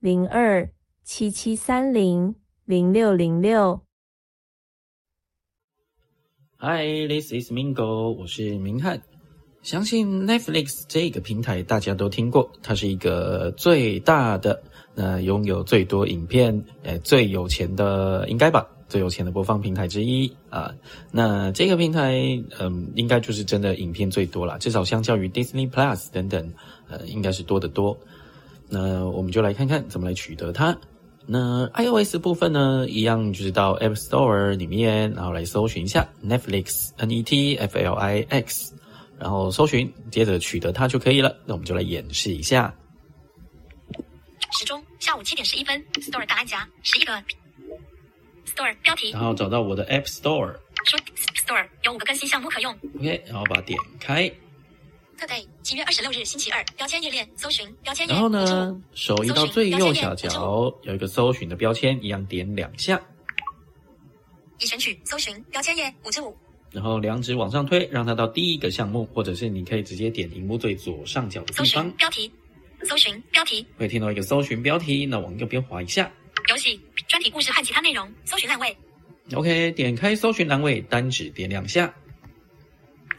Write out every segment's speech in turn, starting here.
零二七七三零零六零六。Hi，this is Mingo，我是明翰。相信 Netflix 这个平台大家都听过，它是一个最大的，那拥有最多影片，呃，最有钱的，应该吧。最有钱的播放平台之一啊，那这个平台，嗯，应该就是真的影片最多了，至少相较于 Disney Plus 等等，呃，应该是多得多。那我们就来看看怎么来取得它。那 iOS 部分呢，一样就是到 App Store 里面，然后来搜寻一下 Netflix，N E T F L I X，然后搜寻，接着取得它就可以了。那我们就来演示一下。时钟下午七点十一分，Store 档案夹十一个。Store 标题，然后找到我的 App Store。说 Store 有五个更新项目可用。OK，然后把它点开。特 day 七月二十六日星期二，标签页面搜寻标签。然后呢，手移到最右下角有一个搜寻的标签，一样点两下。已选取搜寻标签页五之五。然后两指往上推，让它到第一个项目，或者是你可以直接点荧幕最左上角的地方。搜寻标题，搜寻标题。会听到一个搜寻标题，那往右边滑一下。游戏。专题故事和其他内容，搜寻栏位。OK，点开搜寻栏位，单指点两下。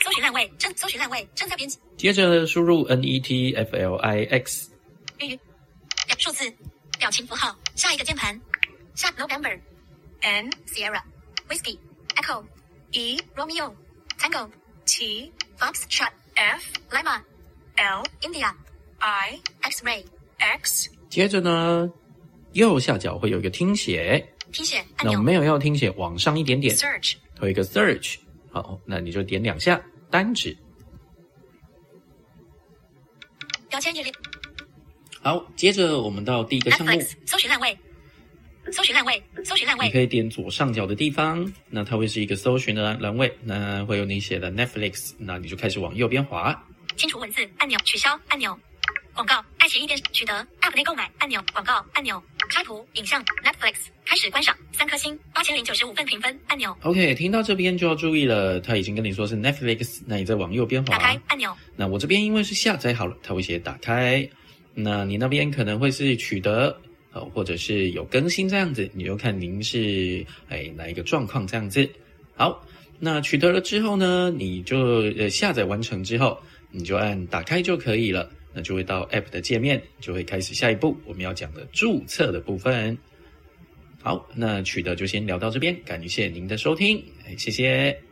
搜寻烂位正，搜寻烂位正在编辑。接着输入 Netflix。语数字表情符号，下一个键盘。下 November N Sierra Whiskey Echo E Romeo Tango T Fox Shot F Lima L India I X Ray X。接着呢？右下角会有一个听写，听写那我没有要听写，往上一点点，search，有一个 search，好，那你就点两下，单指。标签页面。好，接着我们到第一个项目，搜寻烂位，搜寻栏位，搜寻栏位。你可以点左上角的地方，那它会是一个搜寻的栏栏位，那会有你写的 Netflix，那你就开始往右边滑。清除文字按钮，取消按钮。广告，爱奇艺电视取得 App 内购买按钮，广告按钮，插图影像 Netflix 开始观赏，三颗星，八千零九十五份评分按钮。OK，听到这边就要注意了，他已经跟你说是 Netflix，那你再往右边滑，打开按钮。那我这边因为是下载好了，它会写打开。那你那边可能会是取得，呃，或者是有更新这样子，你就看您是哎哪一个状况这样子。好，那取得了之后呢，你就呃下载完成之后，你就按打开就可以了。那就会到 App 的界面，就会开始下一步我们要讲的注册的部分。好，那取得就先聊到这边，感谢您的收听，谢谢。